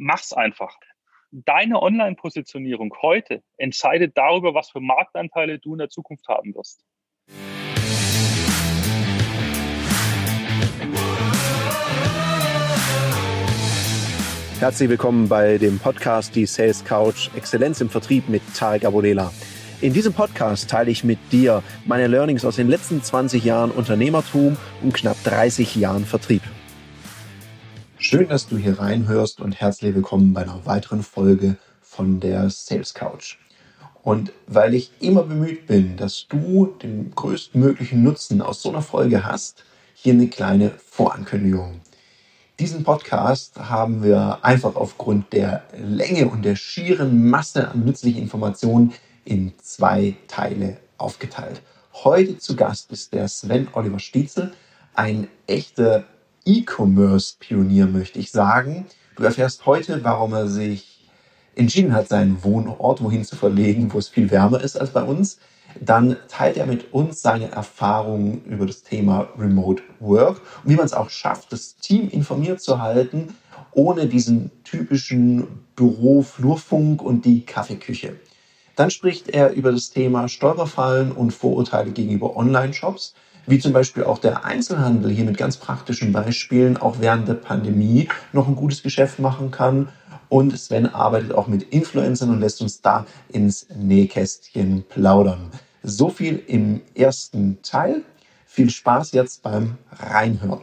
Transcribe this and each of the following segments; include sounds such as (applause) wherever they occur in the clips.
mach's einfach. Deine Online-Positionierung heute entscheidet darüber, was für Marktanteile du in der Zukunft haben wirst. Herzlich willkommen bei dem Podcast Die Sales Couch Exzellenz im Vertrieb mit Tarek Abodela. In diesem Podcast teile ich mit dir meine Learnings aus den letzten 20 Jahren Unternehmertum und knapp 30 Jahren Vertrieb. Schön, dass du hier reinhörst und herzlich willkommen bei einer weiteren Folge von der Sales Couch. Und weil ich immer bemüht bin, dass du den größtmöglichen Nutzen aus so einer Folge hast, hier eine kleine Vorankündigung. Diesen Podcast haben wir einfach aufgrund der Länge und der schieren Masse an nützlichen Informationen in zwei Teile aufgeteilt. Heute zu Gast ist der Sven Oliver Stietzel, ein echter E-Commerce-Pionier, möchte ich sagen. Du erfährst heute, warum er sich entschieden hat, seinen Wohnort wohin zu verlegen, wo es viel wärmer ist als bei uns. Dann teilt er mit uns seine Erfahrungen über das Thema Remote Work und wie man es auch schafft, das Team informiert zu halten, ohne diesen typischen Büro-Flurfunk und die Kaffeeküche. Dann spricht er über das Thema Stolperfallen und Vorurteile gegenüber Online-Shops, wie zum Beispiel auch der Einzelhandel hier mit ganz praktischen Beispielen auch während der Pandemie noch ein gutes Geschäft machen kann. Und Sven arbeitet auch mit Influencern und lässt uns da ins Nähkästchen plaudern. So viel im ersten Teil. Viel Spaß jetzt beim Reinhören.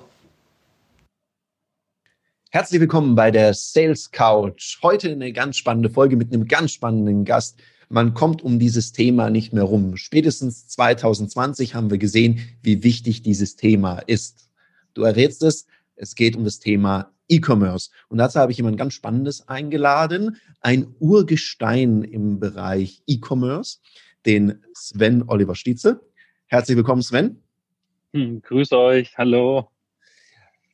Herzlich willkommen bei der Sales Couch. Heute eine ganz spannende Folge mit einem ganz spannenden Gast. Man kommt um dieses Thema nicht mehr rum. Spätestens 2020 haben wir gesehen, wie wichtig dieses Thema ist. Du errätst es, es geht um das Thema E-Commerce. Und dazu habe ich jemand ganz Spannendes eingeladen, ein Urgestein im Bereich E-Commerce, den Sven Oliver Stietze. Herzlich willkommen, Sven. Hm, grüß euch, hallo.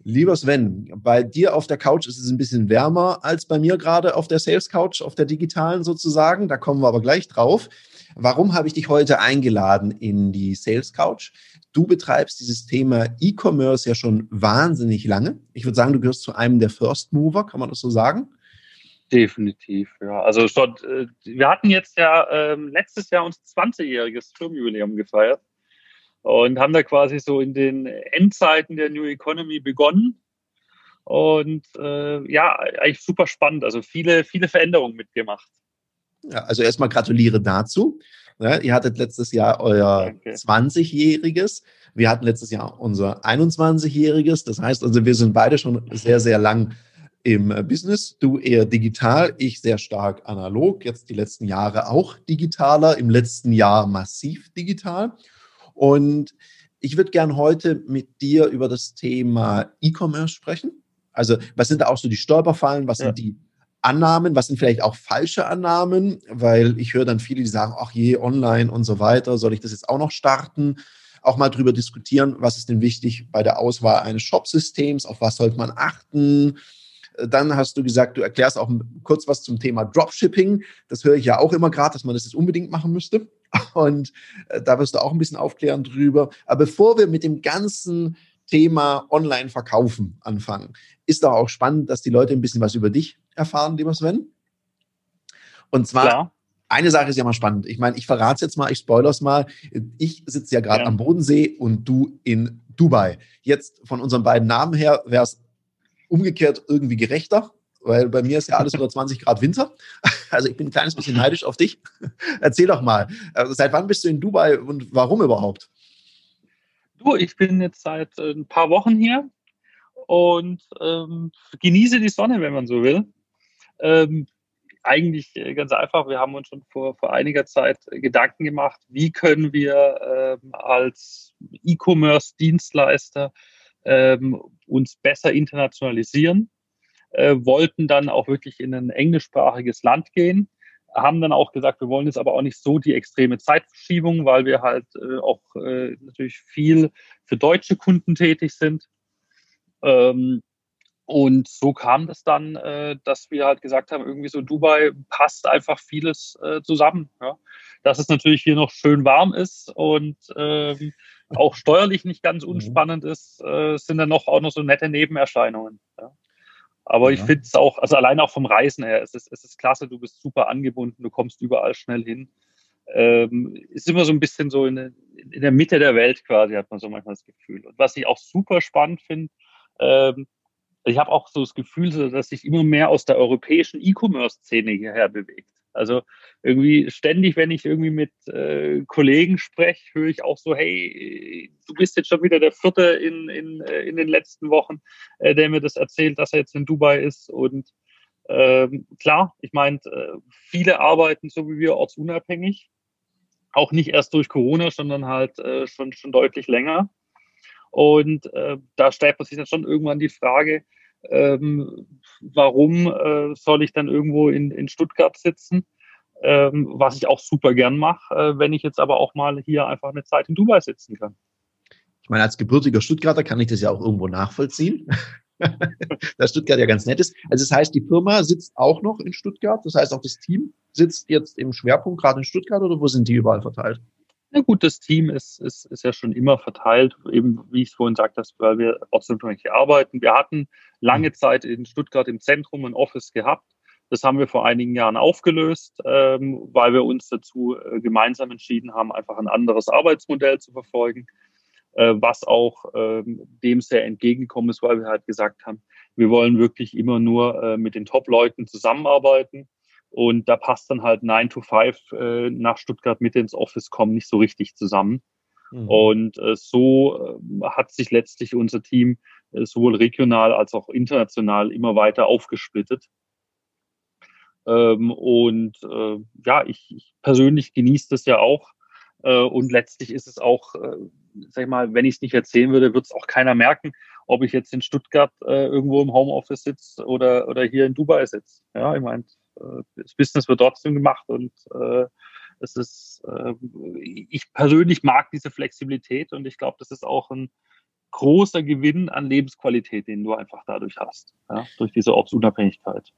Lieber Sven, bei dir auf der Couch ist es ein bisschen wärmer als bei mir gerade auf der Sales Couch, auf der digitalen sozusagen. Da kommen wir aber gleich drauf. Warum habe ich dich heute eingeladen in die Sales Couch? Du betreibst dieses Thema E-Commerce ja schon wahnsinnig lange. Ich würde sagen, du gehörst zu einem der First Mover, kann man das so sagen? Definitiv, ja. Also schon, äh, wir hatten jetzt ja äh, letztes Jahr uns 20-jähriges Firmenjubiläum gefeiert und haben da quasi so in den Endzeiten der New Economy begonnen. Und äh, ja, eigentlich super spannend. Also viele, viele Veränderungen mitgemacht. Ja, also erstmal gratuliere dazu. Ja, ihr hattet letztes Jahr euer Danke. 20-jähriges. Wir hatten letztes Jahr unser 21-jähriges. Das heißt also, wir sind beide schon sehr, sehr lang im Business. Du eher digital, ich sehr stark analog. Jetzt die letzten Jahre auch digitaler, im letzten Jahr massiv digital. Und ich würde gern heute mit dir über das Thema E-Commerce sprechen. Also, was sind da auch so die Stolperfallen? Was ja. sind die Annahmen? Was sind vielleicht auch falsche Annahmen? Weil ich höre dann viele, die sagen, ach je, online und so weiter, soll ich das jetzt auch noch starten? Auch mal drüber diskutieren, was ist denn wichtig bei der Auswahl eines Shopsystems? Auf was sollte man achten? Dann hast du gesagt, du erklärst auch kurz was zum Thema Dropshipping. Das höre ich ja auch immer gerade, dass man das jetzt unbedingt machen müsste. Und äh, da wirst du auch ein bisschen aufklären drüber. Aber bevor wir mit dem ganzen Thema Online-Verkaufen anfangen, ist doch auch spannend, dass die Leute ein bisschen was über dich erfahren, lieber Sven. Und zwar, Klar. eine Sache ist ja mal spannend. Ich meine, ich verrate es jetzt mal, ich spoilere es mal. Ich sitze ja gerade ja. am Bodensee und du in Dubai. Jetzt von unseren beiden Namen her wäre es umgekehrt irgendwie gerechter, weil bei mir ist ja alles unter 20 Grad Winter. (laughs) Also ich bin ein kleines bisschen neidisch auf dich. (laughs) Erzähl doch mal, also seit wann bist du in Dubai und warum überhaupt? Du, ich bin jetzt seit äh, ein paar Wochen hier und ähm, genieße die Sonne, wenn man so will. Ähm, eigentlich äh, ganz einfach. Wir haben uns schon vor, vor einiger Zeit Gedanken gemacht, wie können wir ähm, als E-Commerce-Dienstleister ähm, uns besser internationalisieren äh, wollten dann auch wirklich in ein englischsprachiges Land gehen, haben dann auch gesagt, wir wollen jetzt aber auch nicht so die extreme Zeitverschiebung, weil wir halt äh, auch äh, natürlich viel für deutsche Kunden tätig sind. Ähm, und so kam das dann, äh, dass wir halt gesagt haben, irgendwie so Dubai passt einfach vieles äh, zusammen. Ja? Dass es natürlich hier noch schön warm ist und ähm, auch steuerlich nicht ganz mhm. unspannend ist, äh, sind dann noch auch noch so nette Nebenerscheinungen. Ja? Aber ja. ich finde es auch, also allein auch vom Reisen her, es ist, es ist klasse, du bist super angebunden, du kommst überall schnell hin. Ähm, ist immer so ein bisschen so in, in, der Mitte der Welt quasi, hat man so manchmal das Gefühl. Und was ich auch super spannend finde, ähm, ich habe auch so das Gefühl, dass sich immer mehr aus der europäischen E-Commerce-Szene hierher bewegt. Also irgendwie ständig, wenn ich irgendwie mit äh, Kollegen spreche, höre ich auch so, hey, du bist jetzt schon wieder der Vierte in, in, äh, in den letzten Wochen, äh, der mir das erzählt, dass er jetzt in Dubai ist. Und ähm, klar, ich meine, äh, viele arbeiten so wie wir ortsunabhängig. Auch nicht erst durch Corona, sondern halt äh, schon, schon deutlich länger. Und äh, da stellt man sich dann schon irgendwann die Frage, ähm, warum äh, soll ich dann irgendwo in, in Stuttgart sitzen? Ähm, was ich auch super gern mache, äh, wenn ich jetzt aber auch mal hier einfach eine Zeit in Dubai sitzen kann. Ich meine, als gebürtiger Stuttgarter kann ich das ja auch irgendwo nachvollziehen. (laughs) dass Stuttgart ja ganz nett ist. Also das heißt, die Firma sitzt auch noch in Stuttgart. Das heißt, auch das Team sitzt jetzt im Schwerpunkt gerade in Stuttgart oder wo sind die überall verteilt? Na gut, das Team ist, ist, ist ja schon immer verteilt, eben wie ich es vorhin sagte, weil wir ortsunabhängig arbeiten. Wir hatten lange mhm. Zeit in Stuttgart im Zentrum ein Office gehabt. Das haben wir vor einigen Jahren aufgelöst, ähm, weil wir uns dazu äh, gemeinsam entschieden haben, einfach ein anderes Arbeitsmodell zu verfolgen, äh, was auch ähm, dem sehr entgegengekommen ist, weil wir halt gesagt haben, wir wollen wirklich immer nur äh, mit den Top-Leuten zusammenarbeiten und da passt dann halt 9 to 5 äh, nach Stuttgart mit ins Office kommen nicht so richtig zusammen. Mhm. Und äh, so äh, hat sich letztlich unser Team äh, sowohl regional als auch international immer weiter aufgesplittet. Ähm, und äh, ja, ich, ich persönlich genieße das ja auch. Äh, und letztlich ist es auch, äh, sag ich mal, wenn ich es nicht erzählen würde, wird es auch keiner merken, ob ich jetzt in Stuttgart äh, irgendwo im Homeoffice sitze oder, oder hier in Dubai sitze. Ja, ich meine, das Business wird trotzdem gemacht und äh, es ist, äh, ich persönlich mag diese Flexibilität und ich glaube, das ist auch ein großer Gewinn an Lebensqualität, den du einfach dadurch hast, ja, durch diese Ortsunabhängigkeit.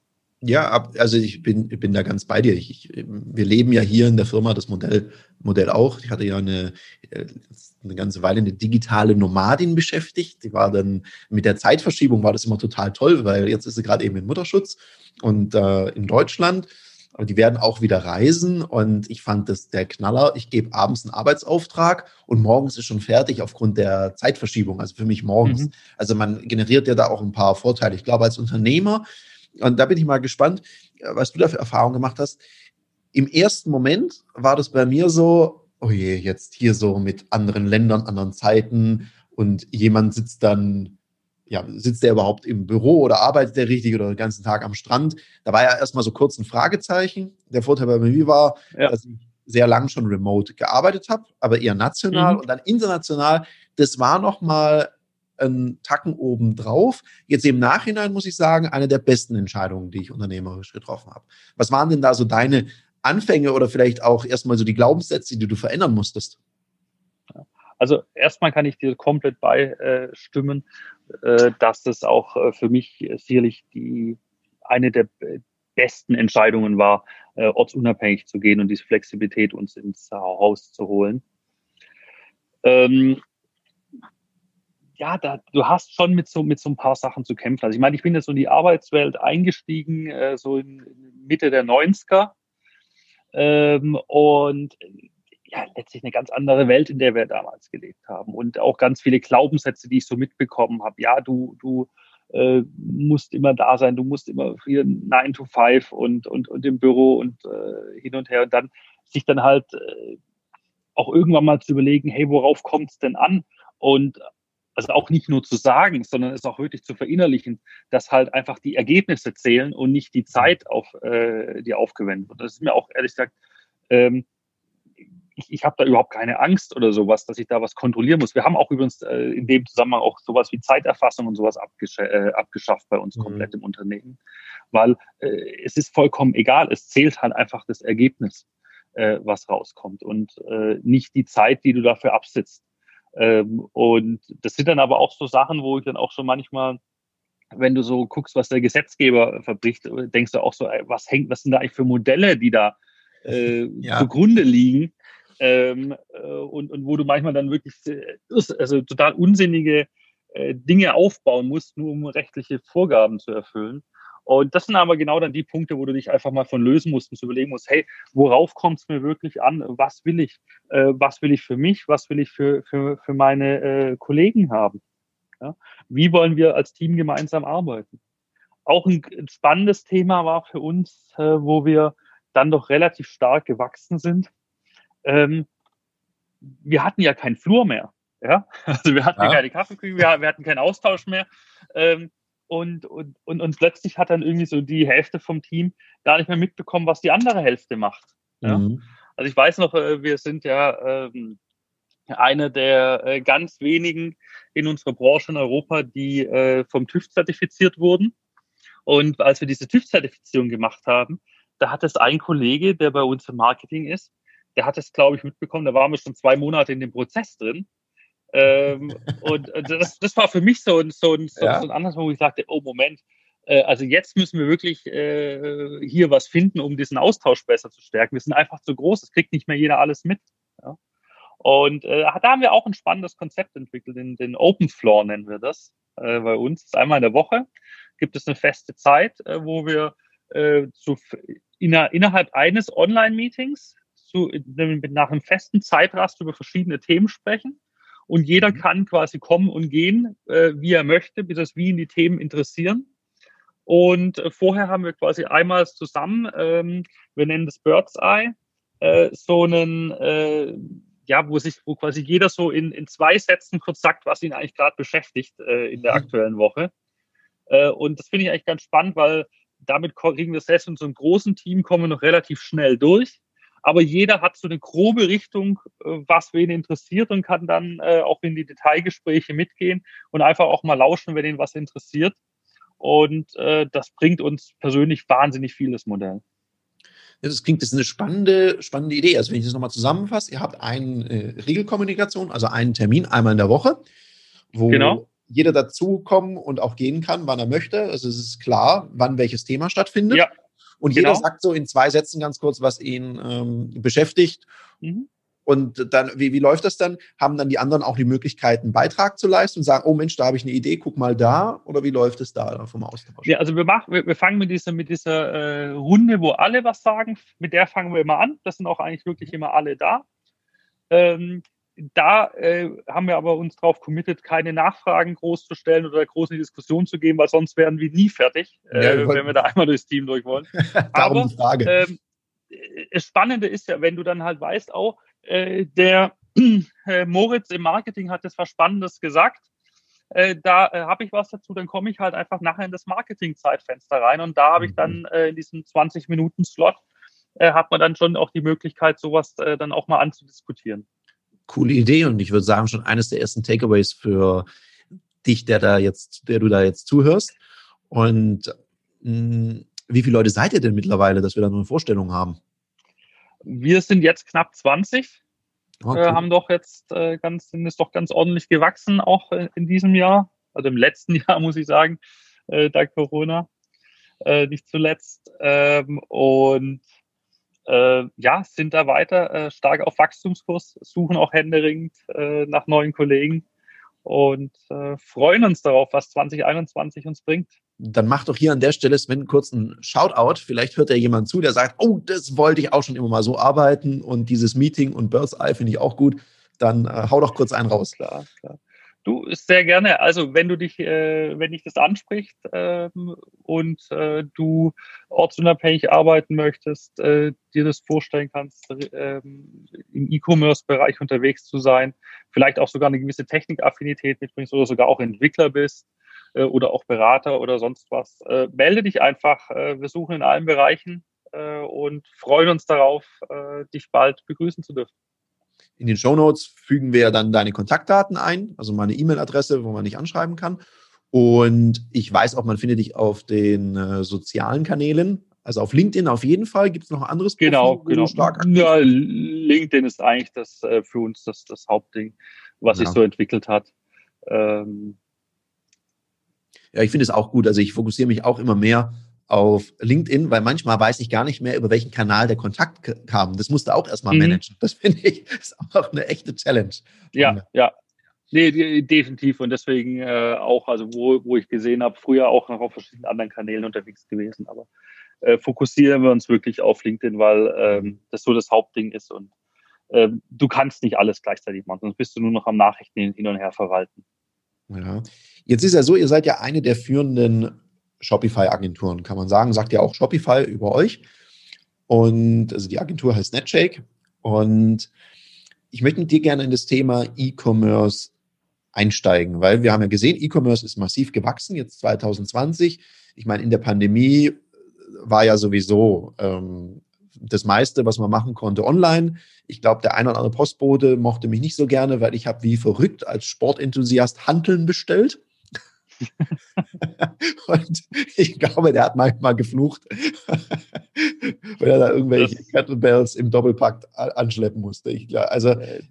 Ja, also ich bin, bin da ganz bei dir. Ich, ich, wir leben ja hier in der Firma das Modell, Modell auch. Ich hatte ja eine, eine ganze Weile eine digitale Nomadin beschäftigt. Die war dann mit der Zeitverschiebung war das immer total toll, weil jetzt ist sie gerade eben in Mutterschutz und äh, in Deutschland. Aber die werden auch wieder reisen und ich fand das der Knaller. Ich gebe abends einen Arbeitsauftrag und morgens ist schon fertig aufgrund der Zeitverschiebung, also für mich morgens. Mhm. Also man generiert ja da auch ein paar Vorteile. Ich glaube, als Unternehmer und da bin ich mal gespannt, äh, was du da für Erfahrungen gemacht hast. Im ersten Moment war das bei mir so, oh je, jetzt hier so mit anderen Ländern, anderen Zeiten und jemand sitzt dann, ja, sitzt der überhaupt im Büro oder arbeitet der richtig oder den ganzen Tag am Strand? Da war ja erstmal so kurz ein Fragezeichen. Der Vorteil bei mir war, ja. dass ich sehr lang schon remote gearbeitet habe, aber eher national mhm. und dann international. Das war nochmal einen Tacken oben drauf. Jetzt im Nachhinein muss ich sagen, eine der besten Entscheidungen, die ich unternehmerisch getroffen habe. Was waren denn da so deine Anfänge oder vielleicht auch erstmal so die Glaubenssätze, die du verändern musstest? Also erstmal kann ich dir komplett beistimmen, äh, dass das auch äh, für mich sicherlich die eine der besten Entscheidungen war, äh, ortsunabhängig zu gehen und diese Flexibilität uns ins Haus zu holen. Ähm, ja, da, du hast schon mit so, mit so ein paar Sachen zu kämpfen. Also ich meine, ich bin jetzt so in die Arbeitswelt eingestiegen, äh, so in Mitte der 90er. Ähm, und ja, letztlich eine ganz andere Welt, in der wir damals gelebt haben. Und auch ganz viele Glaubenssätze, die ich so mitbekommen habe. Ja, du, du äh, musst immer da sein, du musst immer hier 9 to 5 und, und, und im Büro und äh, hin und her. Und dann sich dann halt äh, auch irgendwann mal zu überlegen, hey, worauf kommt es denn an? Und also auch nicht nur zu sagen, sondern es auch wirklich zu verinnerlichen, dass halt einfach die Ergebnisse zählen und nicht die Zeit, auf, äh, die aufgewendet wird. Das ist mir auch ehrlich gesagt, ähm, ich, ich habe da überhaupt keine Angst oder sowas, dass ich da was kontrollieren muss. Wir haben auch übrigens äh, in dem Zusammenhang auch sowas wie Zeiterfassung und sowas abgesch äh, abgeschafft bei uns mhm. komplett im Unternehmen, weil äh, es ist vollkommen egal. Es zählt halt einfach das Ergebnis, äh, was rauskommt und äh, nicht die Zeit, die du dafür absitzt. Ähm, und das sind dann aber auch so Sachen, wo ich dann auch schon manchmal, wenn du so guckst, was der Gesetzgeber verbricht, denkst du auch so, ey, was hängt, was sind da eigentlich für Modelle, die da äh, (laughs) ja. zugrunde liegen? Ähm, äh, und, und wo du manchmal dann wirklich also total unsinnige äh, Dinge aufbauen musst, nur um rechtliche Vorgaben zu erfüllen. Und das sind aber genau dann die Punkte, wo du dich einfach mal von lösen musst und überlegen musst, hey, worauf kommt es mir wirklich an? Was will ich? Äh, was will ich für mich? Was will ich für, für, für meine äh, Kollegen haben? Ja? Wie wollen wir als Team gemeinsam arbeiten? Auch ein spannendes Thema war für uns, äh, wo wir dann doch relativ stark gewachsen sind. Ähm, wir hatten ja keinen Flur mehr. Ja? (laughs) Also wir hatten ja. keine Kaffeeküche, wir, wir, hatten keinen Austausch mehr. Ähm, und, und, und, und plötzlich hat dann irgendwie so die Hälfte vom Team gar nicht mehr mitbekommen, was die andere Hälfte macht. Ja? Mhm. Also ich weiß noch, äh, wir sind ja ähm, eine der äh, ganz wenigen in unserer Branche in Europa, die äh, vom TÜV zertifiziert wurden. Und als wir diese TÜV-Zertifizierung gemacht haben, da hat es ein Kollege, der bei uns im Marketing ist, der hat es, glaube ich, mitbekommen, da waren wir schon zwei Monate in dem Prozess drin. Ähm, und das, das war für mich so ein, so ein, so, ja. so ein anderes, wo ich sagte, oh Moment, äh, also jetzt müssen wir wirklich äh, hier was finden, um diesen Austausch besser zu stärken. Wir sind einfach zu groß, es kriegt nicht mehr jeder alles mit. Ja? Und äh, da haben wir auch ein spannendes Konzept entwickelt, den, den Open Floor nennen wir das äh, bei uns. Das ist einmal in der Woche, gibt es eine feste Zeit, äh, wo wir zu, inner, innerhalb eines Online-Meetings nach einem festen Zeitrast über verschiedene Themen sprechen und jeder mhm. kann quasi kommen und gehen, äh, wie er möchte, bis es wie ihn die Themen interessieren. Und äh, vorher haben wir quasi einmal zusammen, ähm, wir nennen das Bird's Eye, äh, so einen, äh, ja, wo sich, wo quasi jeder so in, in zwei Sätzen kurz sagt, was ihn eigentlich gerade beschäftigt äh, in der mhm. aktuellen Woche. Äh, und das finde ich eigentlich ganz spannend, weil damit kriegen wir selbst in so einem großen Team kommen wir noch relativ schnell durch aber jeder hat so eine grobe Richtung, äh, was wen interessiert und kann dann äh, auch in die Detailgespräche mitgehen und einfach auch mal lauschen, wenn ihn was interessiert. Und äh, das bringt uns persönlich wahnsinnig viel, das Modell. Das klingt, das ist eine spannende, spannende Idee. Also wenn ich das nochmal zusammenfasse, ihr habt eine äh, Regelkommunikation, also einen Termin einmal in der Woche, wo genau. jeder dazukommen und auch gehen kann, wann er möchte. Also es ist klar, wann welches Thema stattfindet. Ja. Und genau. jeder sagt so in zwei Sätzen ganz kurz, was ihn ähm, beschäftigt. Mhm. Und dann, wie, wie läuft das dann? Haben dann die anderen auch die Möglichkeit, einen Beitrag zu leisten und sagen, oh Mensch, da habe ich eine Idee, guck mal da? Oder wie läuft es da vom Austausch? Ja, also wir machen, wir, wir fangen mit dieser, mit dieser äh, Runde, wo alle was sagen, mit der fangen wir immer an. Das sind auch eigentlich wirklich immer alle da. Ähm, da äh, haben wir aber uns darauf committed, keine Nachfragen groß zu stellen oder groß in die Diskussion zu gehen, weil sonst werden wir nie fertig, äh, ja, wenn wir da einmal durchs Team durch wollen. (laughs) aber ähm, das Spannende ist ja, wenn du dann halt weißt, auch äh, der (clears throat) äh, Moritz im Marketing hat das was Spannendes gesagt. Äh, da äh, habe ich was dazu, dann komme ich halt einfach nachher in das Marketing-Zeitfenster rein und da habe ich dann mhm. äh, in diesem 20-Minuten-Slot äh, hat man dann schon auch die Möglichkeit, sowas äh, dann auch mal anzudiskutieren coole Idee und ich würde sagen, schon eines der ersten Takeaways für dich, der da jetzt, der du da jetzt zuhörst. Und mh, hm, wie viele Leute seid ihr denn mittlerweile, dass wir da nur eine Vorstellung haben? Wir sind jetzt knapp 20. Okay. Äh, haben doch jetzt äh, ganz, sind es doch ganz ordentlich gewachsen, auch äh, in diesem Jahr. Also im letzten (laughs) Jahr, muss ich sagen, äh, dank Corona. Äh, nicht zuletzt. Ähm, und äh, ja, sind da weiter äh, stark auf Wachstumskurs, suchen auch händeringend äh, nach neuen Kollegen und äh, freuen uns darauf, was 2021 uns bringt. Dann mach doch hier an der Stelle, Sven, kurz einen Shoutout. Vielleicht hört ja jemand zu, der sagt, oh, das wollte ich auch schon immer mal so arbeiten und dieses Meeting und Birth's Eye finde ich auch gut. Dann äh, hau doch kurz einen raus. Klar, klar. Du, sehr gerne. Also wenn du dich, äh, wenn dich das anspricht ähm, und äh, du ortsunabhängig arbeiten möchtest, äh, dir das vorstellen kannst, äh, im E-Commerce-Bereich unterwegs zu sein, vielleicht auch sogar eine gewisse Technikaffinität mitbringst oder sogar auch Entwickler bist äh, oder auch Berater oder sonst was, äh, melde dich einfach. Äh, wir suchen in allen Bereichen äh, und freuen uns darauf, äh, dich bald begrüßen zu dürfen. In den Show Notes fügen wir dann deine Kontaktdaten ein, also meine E-Mail-Adresse, wo man dich anschreiben kann. Und ich weiß auch, man findet dich auf den äh, sozialen Kanälen. Also auf LinkedIn auf jeden Fall. Gibt es noch ein anderes Profil, Genau, genau. Stark ja, LinkedIn ist eigentlich das äh, für uns das, das Hauptding, was ja. sich so entwickelt hat. Ähm, ja, ich finde es auch gut. Also ich fokussiere mich auch immer mehr auf LinkedIn, weil manchmal weiß ich gar nicht mehr, über welchen Kanal der Kontakt kam. Das musste auch erstmal mhm. managen. Das (laughs) finde ich ist auch eine echte Challenge. Ja, ja. Nee, definitiv. Und deswegen äh, auch, also wo, wo ich gesehen habe, früher auch noch auf verschiedenen anderen Kanälen unterwegs gewesen. Aber äh, fokussieren wir uns wirklich auf LinkedIn, weil ähm, das so das Hauptding ist. Und ähm, du kannst nicht alles gleichzeitig machen, sonst bist du nur noch am Nachrichten hin und her verwalten. Ja. Jetzt ist ja so, ihr seid ja eine der führenden Shopify-Agenturen, kann man sagen. Sagt ja auch Shopify über euch. Und also die Agentur heißt Netshake. Und ich möchte mit dir gerne in das Thema E-Commerce einsteigen, weil wir haben ja gesehen, E-Commerce ist massiv gewachsen, jetzt 2020. Ich meine, in der Pandemie war ja sowieso ähm, das meiste, was man machen konnte, online. Ich glaube, der eine oder andere Postbote mochte mich nicht so gerne, weil ich habe wie verrückt als Sportenthusiast Hanteln bestellt. (laughs) und ich glaube, der hat manchmal geflucht, (laughs) weil er da irgendwelche das, Kettlebells im Doppelpack anschleppen musste. Ich, also, äh,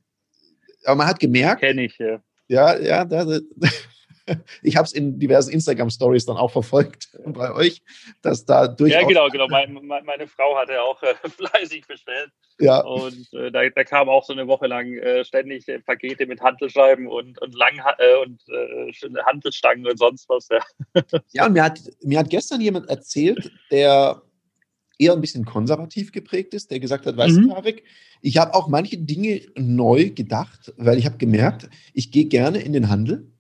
aber man hat gemerkt. Kenne ich, ja. Ja, ja, da, (laughs) (laughs) ich habe es in diversen Instagram-Stories dann auch verfolgt (laughs) bei euch, dass da durchaus. Ja, genau, genau. (laughs) Meine, meine Frau hatte auch äh, fleißig bestellt. Ja. Und äh, da, da kam auch so eine Woche lang äh, ständig äh, Pakete mit Handelscheiben und, und, Lang äh, und äh, Handelstangen und sonst was. Ja, ja und mir hat, mir hat gestern jemand erzählt, der eher ein bisschen konservativ geprägt ist, der gesagt hat, weißt mhm. du, Tarek, ich habe auch manche Dinge neu gedacht, weil ich habe gemerkt, ich gehe gerne in den Handel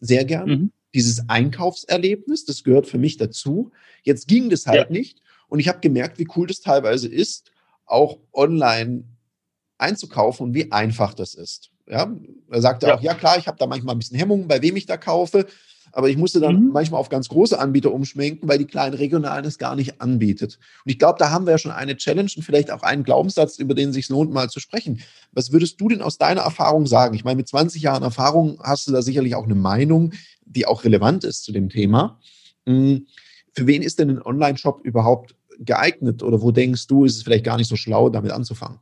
sehr gern. Mhm. Dieses Einkaufserlebnis, das gehört für mich dazu. Jetzt ging das halt ja. nicht. Und ich habe gemerkt, wie cool das teilweise ist, auch online einzukaufen und wie einfach das ist. Ja, er sagte ja. auch, ja klar, ich habe da manchmal ein bisschen Hemmungen, bei wem ich da kaufe. Aber ich musste dann mhm. manchmal auf ganz große Anbieter umschwenken, weil die kleinen regionalen es gar nicht anbietet. Und ich glaube, da haben wir ja schon eine Challenge und vielleicht auch einen Glaubenssatz, über den es sich lohnt, mal zu sprechen. Was würdest du denn aus deiner Erfahrung sagen? Ich meine, mit 20 Jahren Erfahrung hast du da sicherlich auch eine Meinung, die auch relevant ist zu dem Thema. Hm, für wen ist denn ein Online-Shop überhaupt geeignet? Oder wo denkst du, ist es vielleicht gar nicht so schlau, damit anzufangen?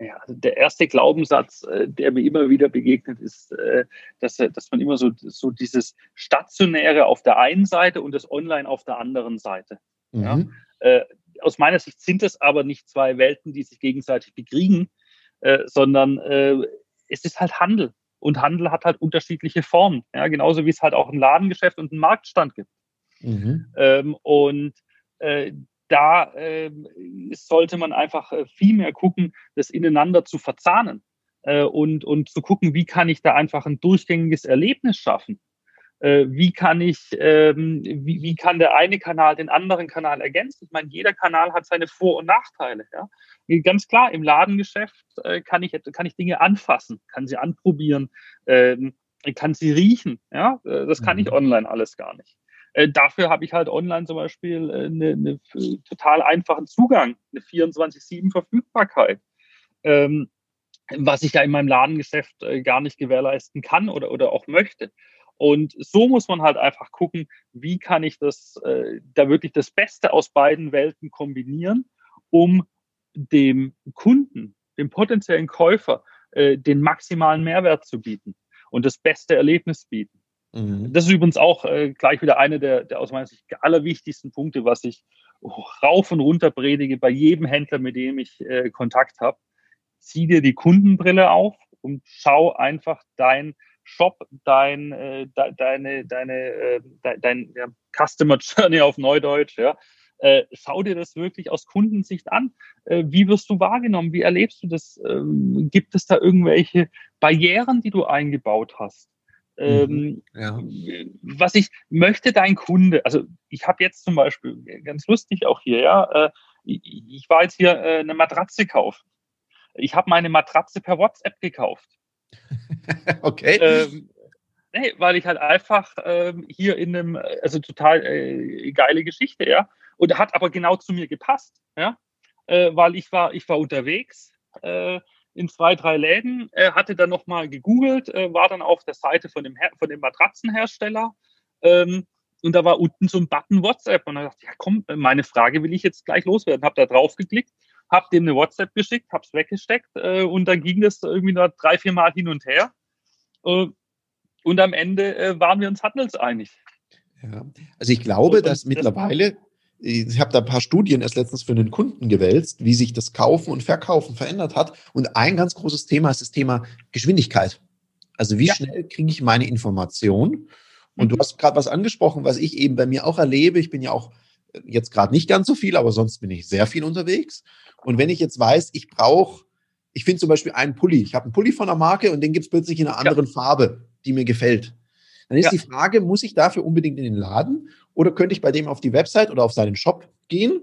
Ja, also der erste Glaubenssatz, äh, der mir immer wieder begegnet, ist, äh, dass, äh, dass man immer so, so dieses Stationäre auf der einen Seite und das Online auf der anderen Seite. Mhm. Ja? aus meiner Sicht sind es aber nicht zwei Welten, die sich gegenseitig bekriegen, sondern es ist halt Handel. Und Handel hat halt unterschiedliche Formen. Ja? Genauso wie es halt auch ein Ladengeschäft und einen Marktstand gibt. Mhm. Ähm, und da äh, sollte man einfach äh, viel mehr gucken, das ineinander zu verzahnen äh, und, und zu gucken, wie kann ich da einfach ein durchgängiges Erlebnis schaffen. Äh, wie kann ich, ähm, wie, wie kann der eine Kanal den anderen Kanal ergänzen? Ich meine, jeder Kanal hat seine Vor- und Nachteile. Ja? Ganz klar, im Ladengeschäft äh, kann, ich, kann ich Dinge anfassen, kann sie anprobieren, ähm, kann sie riechen. Ja? Das kann ich mhm. online alles gar nicht. Äh, dafür habe ich halt online zum Beispiel äh, eine, eine total einfachen Zugang, eine 24-7 Verfügbarkeit. Ähm, was ich ja in meinem Ladengeschäft äh, gar nicht gewährleisten kann oder, oder auch möchte. Und so muss man halt einfach gucken, wie kann ich das, äh, da wirklich das Beste aus beiden Welten kombinieren, um dem Kunden, dem potenziellen Käufer, äh, den maximalen Mehrwert zu bieten und das beste Erlebnis bieten. Mhm. Das ist übrigens auch äh, gleich wieder eine der, der aus meiner Sicht allerwichtigsten Punkte, was ich rauf und runter predige bei jedem Händler, mit dem ich äh, Kontakt habe. Zieh dir die Kundenbrille auf und schau einfach dein Shop, dein, äh, de, deine, deine, äh, de, dein ja, Customer Journey auf Neudeutsch, ja. Äh, schau dir das wirklich aus Kundensicht an. Äh, wie wirst du wahrgenommen? Wie erlebst du das? Ähm, gibt es da irgendwelche Barrieren, die du eingebaut hast? Mhm. Ähm, ja. Was ich möchte, dein Kunde, also ich habe jetzt zum Beispiel, ganz lustig auch hier, ja, äh, ich, war jetzt hier äh, eine Matratze kaufen. Ich habe meine Matratze per WhatsApp gekauft. (laughs) okay. Ähm, nee, weil ich halt einfach ähm, hier in einem, also total äh, geile Geschichte, ja. Und hat aber genau zu mir gepasst, ja. Äh, weil ich war, ich war unterwegs, äh, in zwei, drei Läden, äh, hatte dann nochmal gegoogelt, äh, war dann auf der Seite von dem, Her von dem Matratzenhersteller ähm, und da war unten so ein Button WhatsApp und dann dachte ich, ja komm, meine Frage will ich jetzt gleich loswerden. Hab da drauf geklickt, hab dem eine WhatsApp geschickt, hab's weggesteckt äh, und dann ging das irgendwie noch drei, vier Mal hin und her äh, und am Ende äh, waren wir uns handelseinig. Ja. Also ich glaube, und, dass das mittlerweile ich habe da ein paar Studien erst letztens für einen Kunden gewälzt, wie sich das Kaufen und Verkaufen verändert hat. Und ein ganz großes Thema ist das Thema Geschwindigkeit. Also wie ja. schnell kriege ich meine Information? Und mhm. du hast gerade was angesprochen, was ich eben bei mir auch erlebe. Ich bin ja auch äh, jetzt gerade nicht ganz so viel, aber sonst bin ich sehr viel unterwegs. Und wenn ich jetzt weiß, ich brauche, ich finde zum Beispiel einen Pulli. Ich habe einen Pulli von einer Marke und den gibt es plötzlich in einer anderen ja. Farbe, die mir gefällt. Dann ist ja. die Frage, muss ich dafür unbedingt in den Laden oder könnte ich bei dem auf die Website oder auf seinen Shop gehen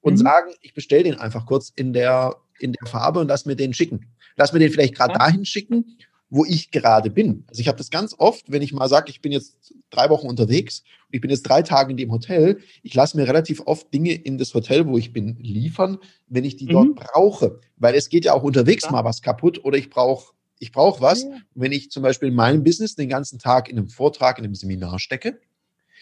und mhm. sagen, ich bestelle den einfach kurz in der, in der Farbe und lass mir den schicken. Lass mir den vielleicht gerade ja. dahin schicken, wo ich gerade bin. Also ich habe das ganz oft, wenn ich mal sage, ich bin jetzt drei Wochen unterwegs und ich bin jetzt drei Tage in dem Hotel, ich lasse mir relativ oft Dinge in das Hotel, wo ich bin, liefern, wenn ich die mhm. dort brauche. Weil es geht ja auch unterwegs ja. mal was kaputt oder ich brauche ich brauche was. Ja. Wenn ich zum Beispiel in meinem Business den ganzen Tag in einem Vortrag, in einem Seminar stecke,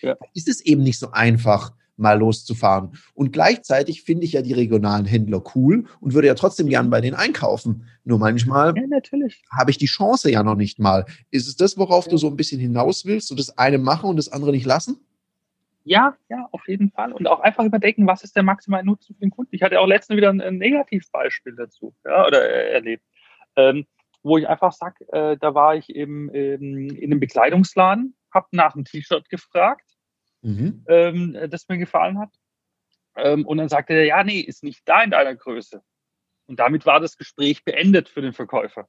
ja. ist es eben nicht so einfach, mal loszufahren. Und gleichzeitig finde ich ja die regionalen Händler cool und würde ja trotzdem gern bei denen einkaufen. Nur manchmal ja, habe ich die Chance ja noch nicht mal. Ist es das, worauf ja. du so ein bisschen hinaus willst? So das eine machen und das andere nicht lassen? Ja, ja, auf jeden Fall. Und auch einfach überdenken, was ist der maximale Nutzen für den Kunden. Ich hatte auch letztens wieder ein, ein Negativbeispiel dazu, ja, oder äh, erlebt, ähm, wo ich einfach sage, äh, da war ich im, im, in einem Bekleidungsladen, habe nach einem T-Shirt gefragt mhm. ähm, das mir gefallen hat. Ähm, und dann sagte er, ja, nee, ist nicht da in deiner Größe. Und damit war das Gespräch beendet für den Verkäufer.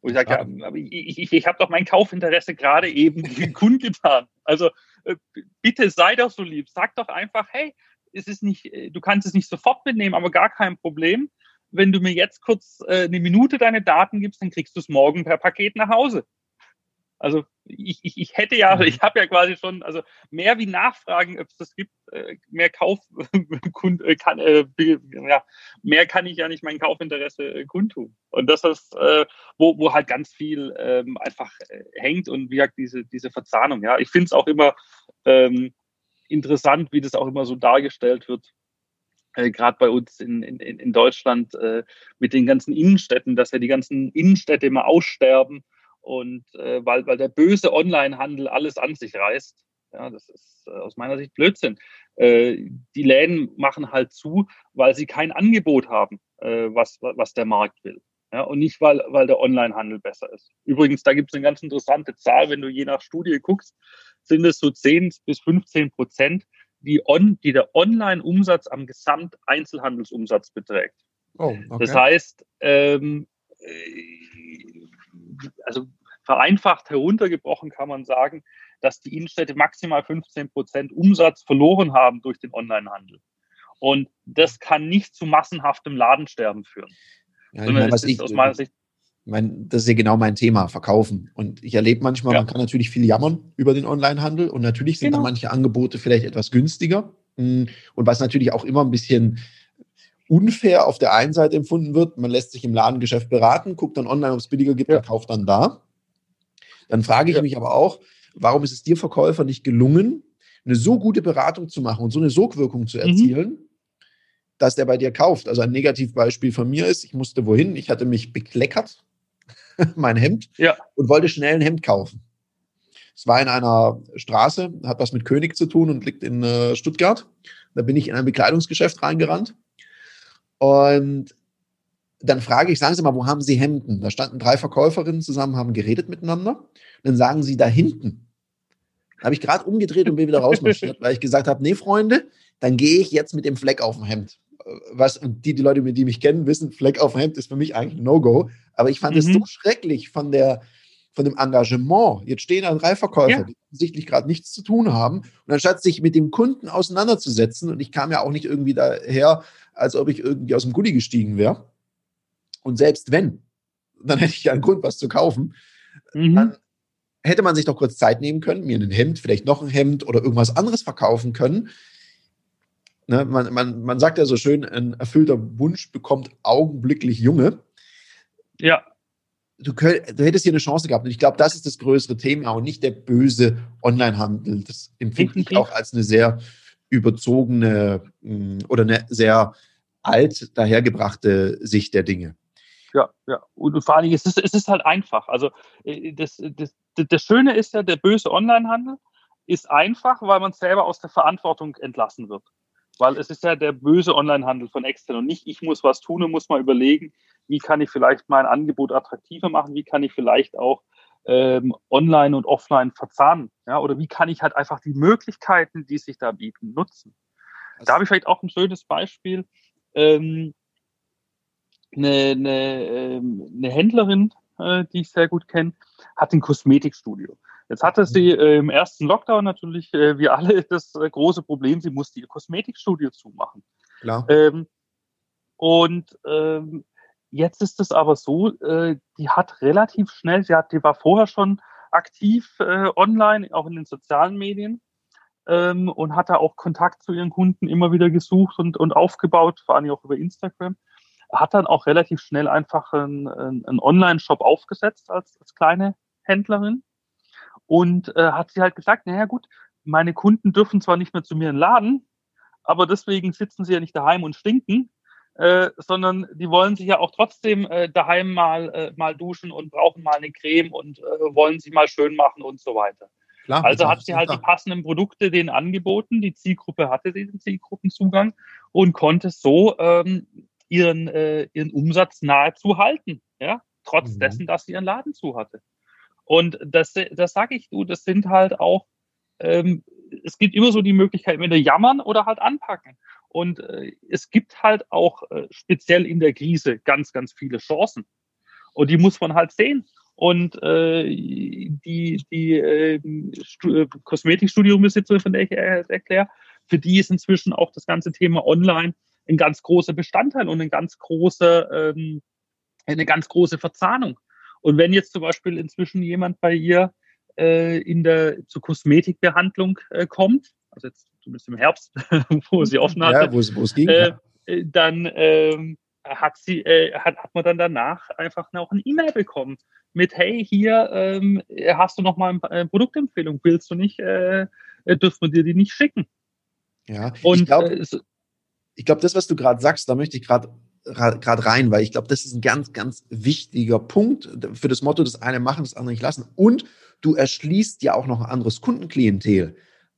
Wo ich sage, ja, aber ich, ich, ich habe doch mein Kaufinteresse gerade eben (laughs) kundgetan. Also äh, bitte sei doch so lieb. Sag doch einfach, hey, es ist nicht, äh, du kannst es nicht sofort mitnehmen, aber gar kein Problem. Wenn du mir jetzt kurz äh, eine Minute deine Daten gibst, dann kriegst du es morgen per Paket nach Hause. Also ich, ich, ich hätte ja, mhm. ich habe ja quasi schon, also mehr wie Nachfragen, ob es das gibt, äh, mehr Kaufkund (laughs) äh, kann, äh, ja, mehr kann ich ja nicht mein Kaufinteresse kundtun. Und das ist, äh, wo, wo halt ganz viel ähm, einfach hängt und wie gesagt, diese, diese Verzahnung. Ja, ich finde es auch immer ähm, interessant, wie das auch immer so dargestellt wird. Äh, gerade bei uns in, in, in Deutschland äh, mit den ganzen Innenstädten, dass ja die ganzen Innenstädte immer aussterben und äh, weil, weil der böse Onlinehandel alles an sich reißt. Ja, das ist äh, aus meiner Sicht Blödsinn. Äh, die Läden machen halt zu, weil sie kein Angebot haben, äh, was, was der Markt will. Ja, und nicht, weil, weil der Onlinehandel besser ist. Übrigens, da gibt es eine ganz interessante Zahl, wenn du je nach Studie guckst, sind es so 10 bis 15 Prozent, die, on, die der Online-Umsatz am Gesamteinzelhandelsumsatz beträgt. Oh, okay. Das heißt, ähm, äh, also vereinfacht heruntergebrochen kann man sagen, dass die Innenstädte maximal 15 Prozent Umsatz verloren haben durch den Onlinehandel. Und das kann nicht zu massenhaftem Ladensterben führen. Ja, sondern meine, ist ich, aus meiner Sicht mein, das ist ja genau mein Thema, Verkaufen. Und ich erlebe manchmal, ja. man kann natürlich viel jammern über den Onlinehandel und natürlich sind genau. dann manche Angebote vielleicht etwas günstiger. Und was natürlich auch immer ein bisschen unfair auf der einen Seite empfunden wird. Man lässt sich im Ladengeschäft beraten, guckt dann online, ob es billiger gibt ja. und kauft dann da. Dann frage ich ja. mich aber auch, warum ist es dir Verkäufer nicht gelungen, eine so gute Beratung zu machen und so eine Sogwirkung zu mhm. erzielen, mhm. dass der bei dir kauft? Also ein Negativbeispiel von mir ist, ich musste wohin, ich hatte mich bekleckert, (laughs) mein Hemd, ja. und wollte schnell ein Hemd kaufen. Es war in einer Straße, hat was mit König zu tun und liegt in äh, Stuttgart. Da bin ich in ein Bekleidungsgeschäft reingerannt und dann frage ich, sagen Sie mal, wo haben Sie Hemden? Da standen drei Verkäuferinnen zusammen, haben geredet miteinander. Und dann sagen sie da hinten. Da habe ich gerade umgedreht und bin wieder rausmarschiert, weil ich gesagt habe, nee, Freunde, dann gehe ich jetzt mit dem Fleck auf dem Hemd. Was, die, die Leute, die mich kennen, wissen, Fleck auf dem Hemd ist für mich eigentlich ein No-Go. Aber ich fand es mhm. so schrecklich von der, von dem Engagement. Jetzt stehen da drei Verkäufer, ja. die offensichtlich gerade nichts zu tun haben. Und anstatt sich mit dem Kunden auseinanderzusetzen, und ich kam ja auch nicht irgendwie daher, als ob ich irgendwie aus dem Gully gestiegen wäre. Und selbst wenn, dann hätte ich ja einen Grund, was zu kaufen. Mhm. Dann hätte man sich doch kurz Zeit nehmen können, mir ein Hemd, vielleicht noch ein Hemd oder irgendwas anderes verkaufen können. Ne, man, man, man sagt ja so schön, ein erfüllter Wunsch bekommt augenblicklich Junge. Ja. Du, könnt, du hättest hier eine Chance gehabt. Und ich glaube, das ist das größere Thema und nicht der böse Onlinehandel. Das empfinde ich auch als eine sehr überzogene mm, oder eine sehr alt dahergebrachte Sicht der Dinge. Ja, ja. Und vor allem, es ist, es ist halt einfach. Also äh, das, das, das Schöne ist ja, der böse Onlinehandel ist einfach, weil man selber aus der Verantwortung entlassen wird. Weil es ist ja der böse Onlinehandel von extern und nicht, ich muss was tun und muss mal überlegen, wie kann ich vielleicht mein Angebot attraktiver machen, wie kann ich vielleicht auch ähm, online und offline verzahnen? Ja, oder wie kann ich halt einfach die Möglichkeiten, die sich da bieten, nutzen? Da habe ich vielleicht auch ein schönes Beispiel. Ähm, eine, eine, ähm, eine Händlerin, äh, die ich sehr gut kenne, hat ein Kosmetikstudio. Jetzt hatte sie äh, im ersten Lockdown natürlich, äh, wie alle, (laughs) das äh, große Problem, sie musste ihr Kosmetikstudio zumachen. Klar. Ähm, und ähm, jetzt ist es aber so, äh, die hat relativ schnell, sie hat, die war vorher schon aktiv äh, online, auch in den sozialen Medien ähm, und hat da auch Kontakt zu ihren Kunden immer wieder gesucht und, und aufgebaut, vor allem auch über Instagram. Hat dann auch relativ schnell einfach einen, einen Online-Shop aufgesetzt als, als kleine Händlerin und äh, hat sie halt gesagt, naja gut, meine Kunden dürfen zwar nicht mehr zu mir in den Laden, aber deswegen sitzen sie ja nicht daheim und stinken, äh, sondern die wollen sich ja auch trotzdem äh, daheim mal, äh, mal duschen und brauchen mal eine Creme und äh, wollen sich mal schön machen und so weiter. Klar, also hat sie halt klar. die passenden Produkte denen angeboten, die Zielgruppe hatte diesen Zielgruppenzugang und konnte so ähm, ihren, äh, ihren Umsatz nahezu halten, ja, trotz mhm. dessen, dass sie ihren Laden zu hatte. Und das, das sage ich du, das sind halt auch, ähm, es gibt immer so die Möglichkeit, entweder jammern oder halt anpacken. Und äh, es gibt halt auch äh, speziell in der Krise ganz, ganz viele Chancen. Und die muss man halt sehen. Und äh, die, die ähm, äh, Kosmetikstudiumbesitzerin, von der ich äh, erkläre, für die ist inzwischen auch das ganze Thema Online ein ganz großer Bestandteil und ein ganz große, ähm, eine ganz große Verzahnung. Und wenn jetzt zum Beispiel inzwischen jemand bei ihr äh, in der zur Kosmetikbehandlung äh, kommt, also jetzt zumindest im Herbst, (laughs) wo sie offen hatte, ja, wo es, ging, äh, ja. Äh, dann ähm, hat sie, äh, hat, hat man dann danach einfach noch ein E-Mail bekommen mit, hey, hier ähm, hast du noch mal eine Produktempfehlung, willst du nicht, äh, äh dürfen wir dir die nicht schicken? Ja, und ich glaube, äh, ich glaube, das, was du gerade sagst, da möchte ich gerade gerade rein, weil ich glaube, das ist ein ganz, ganz wichtiger Punkt für das Motto, das eine machen, das andere nicht lassen. Und du erschließt ja auch noch ein anderes Kundenklientel.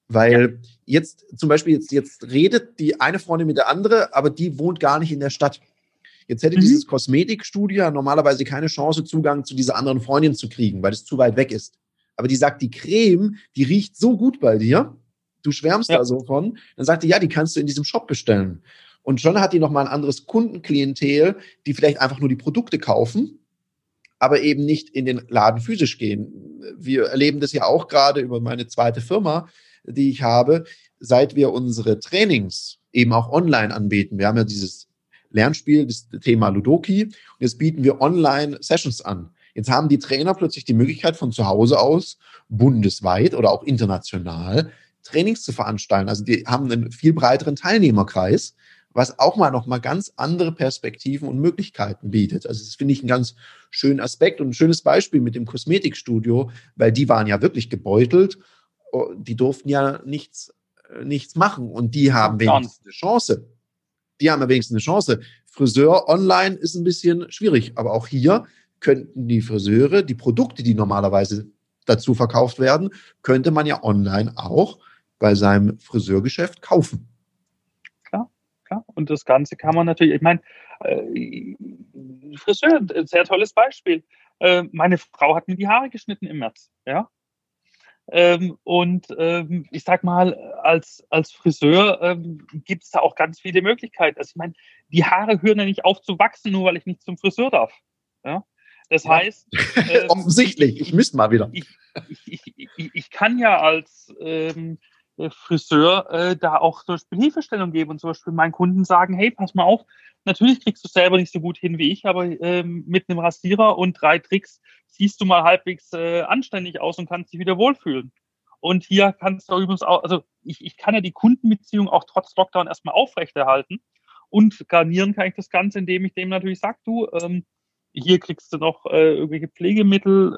Weil ja. jetzt zum Beispiel, jetzt, jetzt redet die eine Freundin mit der andere, aber die wohnt gar nicht in der Stadt. Jetzt hätte mhm. dieses Kosmetikstudio normalerweise keine Chance, Zugang zu dieser anderen Freundin zu kriegen, weil es zu weit weg ist. Aber die sagt, die Creme, die riecht so gut bei dir, du schwärmst ja. da so von, dann sagt die, ja, die kannst du in diesem Shop bestellen. Und schon hat die nochmal ein anderes Kundenklientel, die vielleicht einfach nur die Produkte kaufen, aber eben nicht in den Laden physisch gehen. Wir erleben das ja auch gerade über meine zweite Firma, die ich habe, seit wir unsere Trainings eben auch online anbieten. Wir haben ja dieses Lernspiel, das Thema Ludoki, und jetzt bieten wir online Sessions an. Jetzt haben die Trainer plötzlich die Möglichkeit von zu Hause aus bundesweit oder auch international Trainings zu veranstalten. Also die haben einen viel breiteren Teilnehmerkreis was auch mal noch mal ganz andere Perspektiven und Möglichkeiten bietet. Also das finde ich einen ganz schönen Aspekt und ein schönes Beispiel mit dem Kosmetikstudio, weil die waren ja wirklich gebeutelt. Oh, die durften ja nichts, äh, nichts machen und die haben wenigstens eine Chance. Die haben ja wenigstens eine Chance. Friseur online ist ein bisschen schwierig, aber auch hier könnten die Friseure die Produkte, die normalerweise dazu verkauft werden, könnte man ja online auch bei seinem Friseurgeschäft kaufen. Und das Ganze kann man natürlich, ich meine, äh, Friseur, ein sehr tolles Beispiel. Äh, meine Frau hat mir die Haare geschnitten im März, ja. Ähm, und ähm, ich sag mal, als, als Friseur ähm, gibt es da auch ganz viele Möglichkeiten. Also ich meine, die Haare hören ja nicht auf zu wachsen, nur weil ich nicht zum Friseur darf. Ja? Das heißt. Ähm, (laughs) Offensichtlich, ich müsste mal wieder. Ich, ich, ich, ich, kann ja als ähm, Friseur äh, da auch zum Beispiel Hilfestellung geben und zum Beispiel meinen Kunden sagen, hey, pass mal auf, natürlich kriegst du selber nicht so gut hin wie ich, aber ähm, mit einem Rasierer und drei Tricks siehst du mal halbwegs äh, anständig aus und kannst dich wieder wohlfühlen. Und hier kannst du übrigens auch, also ich, ich kann ja die Kundenbeziehung auch trotz Lockdown erstmal aufrechterhalten und garnieren kann ich das Ganze, indem ich dem natürlich sage, du, ähm, hier kriegst du noch äh, irgendwelche Pflegemittel,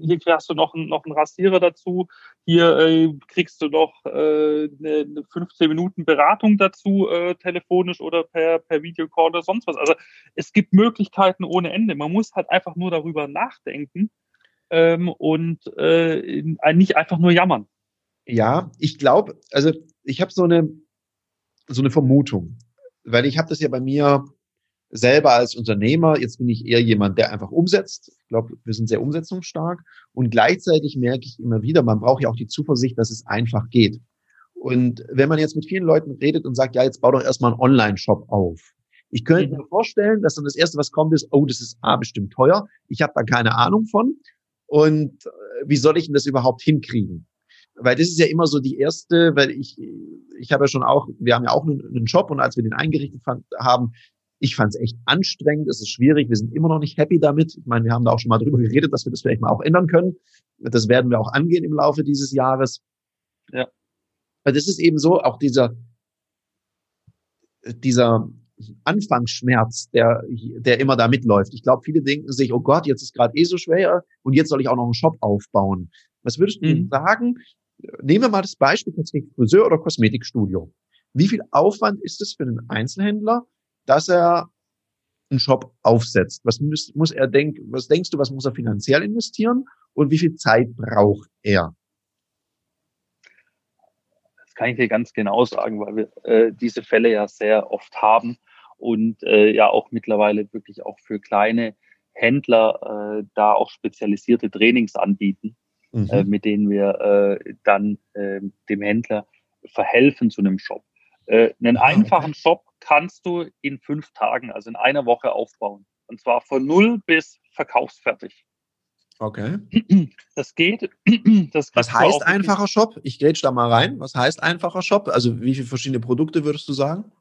äh, hier hast du noch, noch einen Rasierer dazu, hier äh, kriegst du noch äh, eine, eine 15 Minuten Beratung dazu, äh, telefonisch oder per, per Videocall oder sonst was. Also es gibt Möglichkeiten ohne Ende. Man muss halt einfach nur darüber nachdenken ähm, und äh, nicht einfach nur jammern. Ja, ich glaube, also ich habe so eine, so eine Vermutung, weil ich habe das ja bei mir selber als Unternehmer, jetzt bin ich eher jemand, der einfach umsetzt. Ich glaube, wir sind sehr umsetzungsstark. Und gleichzeitig merke ich immer wieder, man braucht ja auch die Zuversicht, dass es einfach geht. Und wenn man jetzt mit vielen Leuten redet und sagt, ja, jetzt bau doch erstmal einen Online-Shop auf. Ich könnte mir vorstellen, dass dann das Erste, was kommt, ist, oh, das ist A, bestimmt teuer. Ich habe da keine Ahnung von. Und äh, wie soll ich denn das überhaupt hinkriegen? Weil das ist ja immer so die erste, weil ich, ich habe ja schon auch, wir haben ja auch einen, einen Job und als wir den eingerichtet haben, ich fand es echt anstrengend, es ist schwierig, wir sind immer noch nicht happy damit. Ich meine, wir haben da auch schon mal drüber geredet, dass wir das vielleicht mal auch ändern können. Das werden wir auch angehen im Laufe dieses Jahres. Ja. Weil das ist eben so, auch dieser, dieser Anfangsschmerz, der, der immer da mitläuft. Ich glaube, viele denken sich, oh Gott, jetzt ist gerade eh so schwer und jetzt soll ich auch noch einen Shop aufbauen. Was würdest du mhm. sagen? Nehmen wir mal das Beispiel tatsächlich Friseur oder Kosmetikstudio. Wie viel Aufwand ist es für einen Einzelhändler, dass er einen Shop aufsetzt? Was muss, muss er denken? Was denkst du, was muss er finanziell investieren? Und wie viel Zeit braucht er? Das kann ich dir ganz genau sagen, weil wir äh, diese Fälle ja sehr oft haben und äh, ja auch mittlerweile wirklich auch für kleine Händler äh, da auch spezialisierte Trainings anbieten mhm. äh, mit denen wir äh, dann äh, dem Händler verhelfen zu einem Shop. Äh, einen einfachen. Shop kannst du in fünf Tagen, also in einer Woche aufbauen. Und zwar von null bis verkaufsfertig. Okay. Das geht. (clears throat) Das Was heißt einfacher Shop? Ich grätsch da mal rein. Was heißt einfacher Shop? Also wie viele verschiedene Produkte würdest du sagen?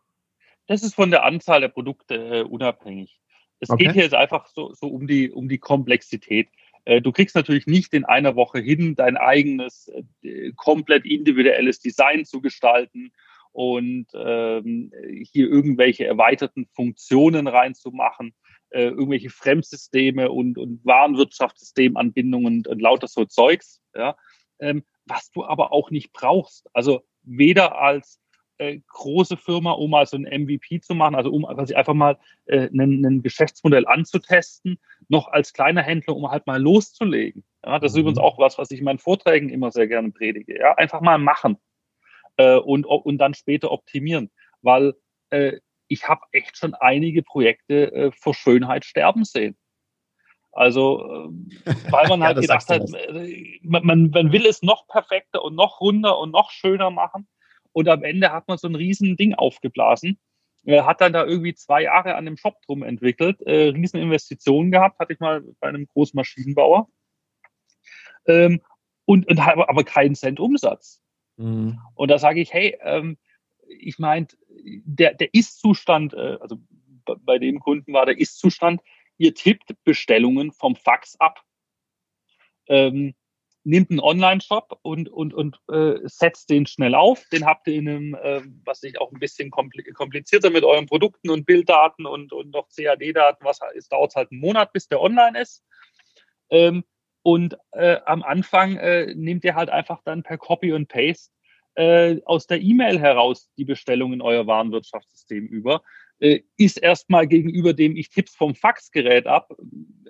Das ist von der Anzahl der Produkte äh, unabhängig. Es okay. geht hier jetzt einfach so, so um, die, um die Komplexität. Äh, du kriegst natürlich nicht in einer Woche hin, dein eigenes äh, komplett individuelles Design zu gestalten und ähm, hier irgendwelche erweiterten Funktionen reinzumachen, äh, irgendwelche Fremdsysteme und, und Warenwirtschaftssystemanbindungen und, und lauter so Zeugs, ja, ähm, was du aber auch nicht brauchst. Also weder als äh, große Firma, um mal so ein MVP zu machen, also um quasi einfach mal äh, ein Geschäftsmodell anzutesten, noch als kleiner Händler, um halt mal loszulegen. Ja, das ist mhm. übrigens auch was, was ich in meinen Vorträgen immer sehr gerne predige. Ja, einfach mal machen äh, und, und dann später optimieren, weil äh, ich habe echt schon einige Projekte äh, vor Schönheit sterben sehen. Also, äh, weil man (laughs) halt ja, gedacht hat, äh, man, man will es noch perfekter und noch runder und noch schöner machen. Und am Ende hat man so ein riesen Ding aufgeblasen. Er hat dann da irgendwie zwei Jahre an dem Shop drum entwickelt, äh, riesen Investitionen gehabt, hatte ich mal bei einem großen Maschinenbauer. Ähm, und, und aber keinen Cent Umsatz. Mhm. Und da sage ich, hey, ähm, ich meine, der, der Ist-Zustand, äh, also bei dem Kunden war der Ist-Zustand, ihr tippt Bestellungen vom Fax ab. Ähm, nimmt einen Online-Shop und, und, und äh, setzt den schnell auf. Den habt ihr in einem, äh, was ich auch ein bisschen komplizierter mit euren Produkten und Bilddaten und, und noch CAD-Daten, was es dauert halt einen Monat, bis der online ist. Ähm, und äh, am Anfang äh, nehmt ihr halt einfach dann per Copy und Paste äh, aus der E-Mail heraus die Bestellung in euer Warenwirtschaftssystem über äh, ist erstmal gegenüber dem, ich tipp's vom Faxgerät ab,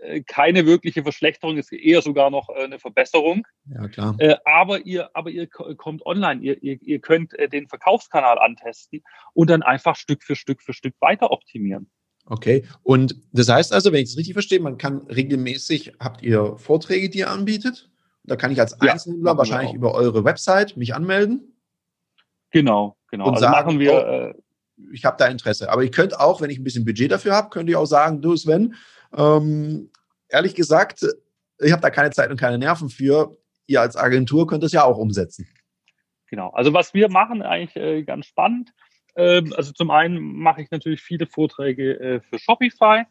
äh, keine wirkliche Verschlechterung, ist eher sogar noch äh, eine Verbesserung. Ja, klar. aber ihr, aber ihr kommt online, ihr, ihr, ihr könnt den Verkaufskanal antesten und dann einfach Stück für Stück für Stück weiter optimieren. Okay. Und das heißt also, wenn ich es richtig verstehe, man kann regelmäßig, habt ihr Vorträge, die ihr anbietet? Da kann ich als Einzelhändler ja, wahrscheinlich über eure Website mich anmelden. Genau, genau. Und also sagen, machen wir. Oh, ich habe da Interesse. Aber ich könnte auch, wenn ich ein bisschen Budget dafür habe, könnte ich auch sagen, du Sven, ähm, ehrlich gesagt, ich habe da keine Zeit und keine Nerven für. Ihr als Agentur könnt es ja auch umsetzen. Genau. Also was wir machen, eigentlich äh, ganz spannend. Ähm, also zum einen mache ich natürlich viele Vorträge äh, für Shopify.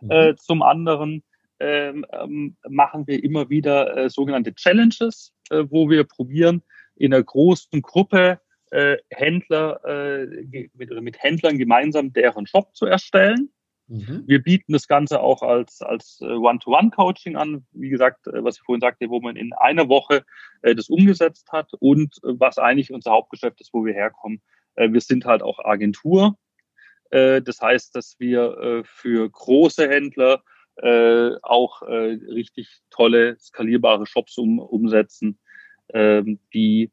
Mhm. Äh, zum anderen ähm, ähm, machen wir immer wieder äh, sogenannte Challenges, wo wir probieren, in einer großen Gruppe Händler, mit, mit Händlern gemeinsam deren Shop zu erstellen. Mhm. Wir bieten das Ganze auch als, als One-to-One-Coaching an, wie gesagt, was ich vorhin sagte, wo man in einer Woche das umgesetzt hat und was eigentlich unser Hauptgeschäft ist, wo wir herkommen. Äh, wir sind halt auch Agentur. Äh, das heißt, dass wir äh, für große Händler auch richtig tolle, skalierbare Shops um, umsetzen, äh, die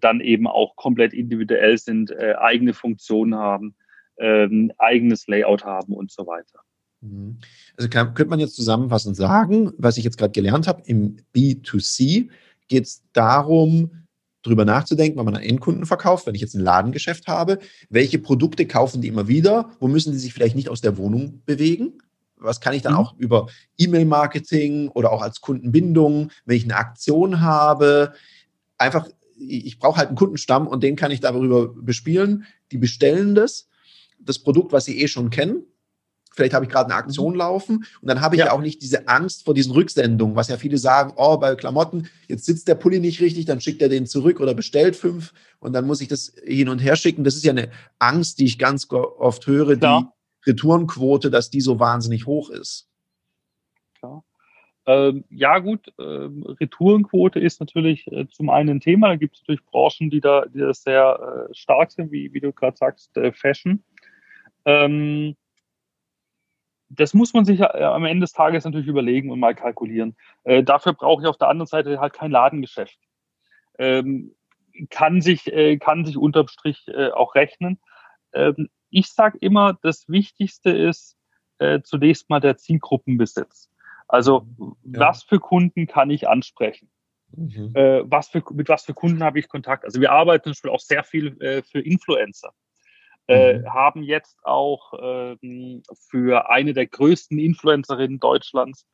dann eben auch komplett individuell sind, eigene Funktionen haben ähm, eigenes Layout haben und so weiter. Mhm. Also kann, könnte man jetzt zusammenfassend sagen, was ich jetzt gerade gelernt habe, im B2C geht es darum, drüber nachzudenken, wenn man an Endkunden verkauft, wenn ich jetzt ein Ladengeschäft habe, welche Produkte kaufen die immer wieder, wo müssen die sich vielleicht nicht aus der Wohnung bewegen, was kann ich dann mhm. auch über E-Mail-Marketing oder auch als Kundenbindung, wenn ich eine Aktion habe, einfach, ich brauche halt einen Kundenstamm und den kann ich darüber bespielen. Die bestellen das, das Produkt, was sie eh schon kennen. Vielleicht habe ich gerade eine Aktion mhm. laufen und dann habe ich ja. ja. auch nicht diese Angst vor diesen Rücksendungen, was ja viele sagen, oh, bei Klamotten, jetzt sitzt der Pulli nicht richtig, dann schickt er den zurück oder bestellt fünf und dann muss ich das hin und her schicken. Das ist ja eine Angst, die ich ganz oft höre, ja. die Retourenquote, dass die so wahnsinnig hoch ist. Klar. Ähm, ja, gut, ähm, Retourenquote ist natürlich äh, zum einen ein Thema. Da gibt es natürlich Branchen, die da, die da sehr äh, stark sind, wie, wie du gerade sagst, äh, Fashion. Ähm, das muss man sich äh, am Ende des Tages natürlich überlegen und mal kalkulieren. Äh, dafür brauche ich auf der anderen Seite halt kein Ladengeschäft. Ähm, kann sich, äh, kann sich unterm Strich auch rechnen. Ähm, ich sage immer, das Wichtigste ist äh, zunächst mal der Zielgruppenbesitz. Also ja. was für Kunden kann ich ansprechen? Mhm. Äh, was für, mit was für Kunden habe ich Kontakt? Also wir arbeiten zum Beispiel auch sehr viel äh, für Influencer. Äh, mhm. haben jetzt auch ähm, für eine der größten Influencerinnen Deutschlands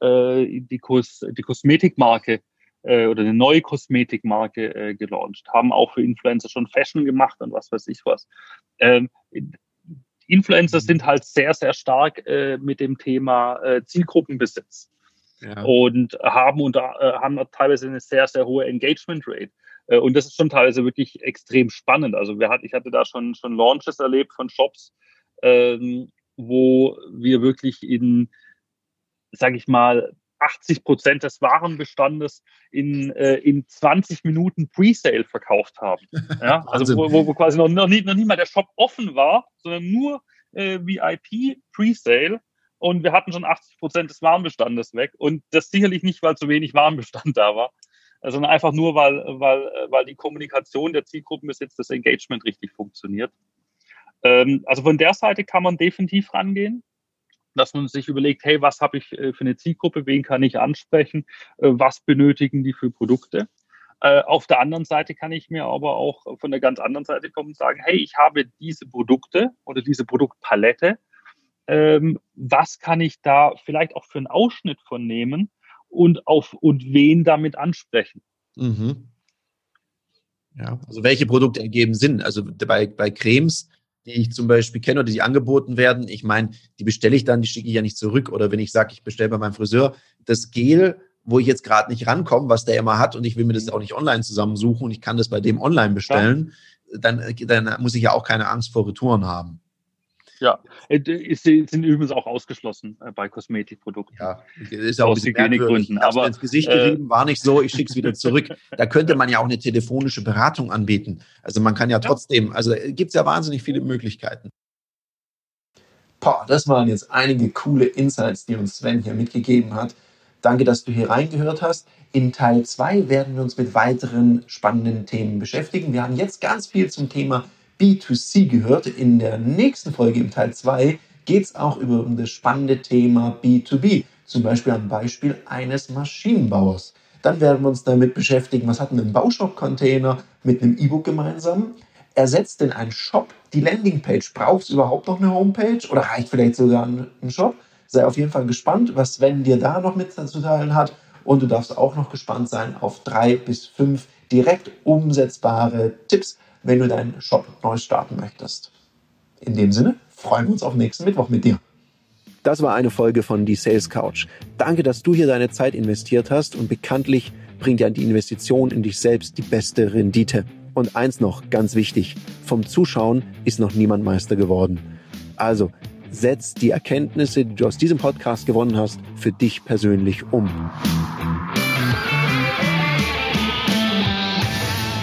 äh, die, Kos die Kosmetikmarke äh, oder eine neue Kosmetikmarke äh, gelauncht, haben auch für Influencer schon Fashion gemacht und was weiß ich was. Ähm, Influencer sind halt sehr, sehr stark äh, mit dem Thema äh, Zielgruppenbesitz ja. und haben, unter, äh, haben teilweise eine sehr, sehr hohe Engagement Rate. Äh, und das ist schon teilweise wirklich extrem spannend. Also wir hat, ich hatte da schon, schon Launches erlebt von Shops, ähm, wo wir wirklich in, sage ich mal, 80 Prozent des Warenbestandes in, äh, in 20 Minuten Presale verkauft haben. (laughs) Ja? also wo, wo, quasi noch, noch, nie, noch nie mal der Shop offen war, sondern nur äh, VIP Presale. Und wir hatten schon 80 Prozent des Warenbestandes weg. Und das sicherlich nicht, weil zu wenig Warenbestand da war, sondern einfach nur, weil, weil, weil die Kommunikation der Zielgruppen bis jetzt das Engagement richtig funktioniert. Ähm, also von der Seite kann man definitiv rangehen dass man sich überlegt, hey, was habe ich äh, für eine Zielgruppe, wen kann ich ansprechen, äh, was benötigen die für Produkte. Äh, auf der anderen Seite kann ich mir aber auch von der ganz anderen Seite kommen und sagen, hey, ich habe diese Produkte oder diese Produktpalette. Ähm, was kann ich da vielleicht auch für einen Ausschnitt von nehmen und auf und wen damit ansprechen? Mhm. Ja, also welche Produkte ergeben Sinn? Also bei, bei Cremes die ich zum Beispiel kenne oder die angeboten werden, ich meine, die bestelle ich dann, die schicke ich ja nicht zurück. Oder wenn ich sage, ich bestelle bei meinem Friseur das Gel, wo ich jetzt gerade nicht rankomme, was der immer hat und ich will mir das auch nicht online zusammensuchen und ich kann das bei dem online bestellen, ja. dann, dann muss ich ja auch keine Angst vor Retouren haben. Ja, äh, sind übrigens auch ausgeschlossen äh, bei Kosmetikprodukten. Ja, ist auch aus Hygienegründen. Aber ins Gesicht gerieben, äh, war nicht so, ich schicke es wieder (laughs) zurück. Da könnte man ja auch eine telefonische Beratung anbieten. Also man kann ja trotzdem, also gibt es ja wahnsinnig viele Möglichkeiten. Boah, das waren jetzt einige coole Insights, die uns Sven hier mitgegeben hat. Danke, dass du hier reingehört hast. In Teil 2 werden wir uns mit weiteren spannenden Themen beschäftigen. Wir haben jetzt ganz viel zum Thema B2C gehört. In der nächsten Folge im Teil 2 geht es auch über das spannende Thema B2B, zum Beispiel am Beispiel eines Maschinenbauers. Dann werden wir uns damit beschäftigen, was hat ein Baushop-Container mit einem E-Book gemeinsam? Ersetzt denn ein Shop die Landingpage? Braucht es überhaupt noch eine Homepage oder reicht vielleicht sogar ein Shop? Sei auf jeden Fall gespannt, was Sven dir da noch mitzuteilen hat. Und du darfst auch noch gespannt sein auf drei bis fünf direkt umsetzbare Tipps, wenn du deinen Shop neu starten möchtest. In dem Sinne freuen wir uns auf nächsten Mittwoch mit dir. Das war eine Folge von Die Sales Couch. Danke, dass du hier deine Zeit investiert hast und bekanntlich bringt ja die Investition in dich selbst die beste Rendite. Und eins noch, ganz wichtig, vom Zuschauen ist noch niemand Meister geworden. Also, setz die Erkenntnisse, die du aus diesem Podcast gewonnen hast, für dich persönlich um.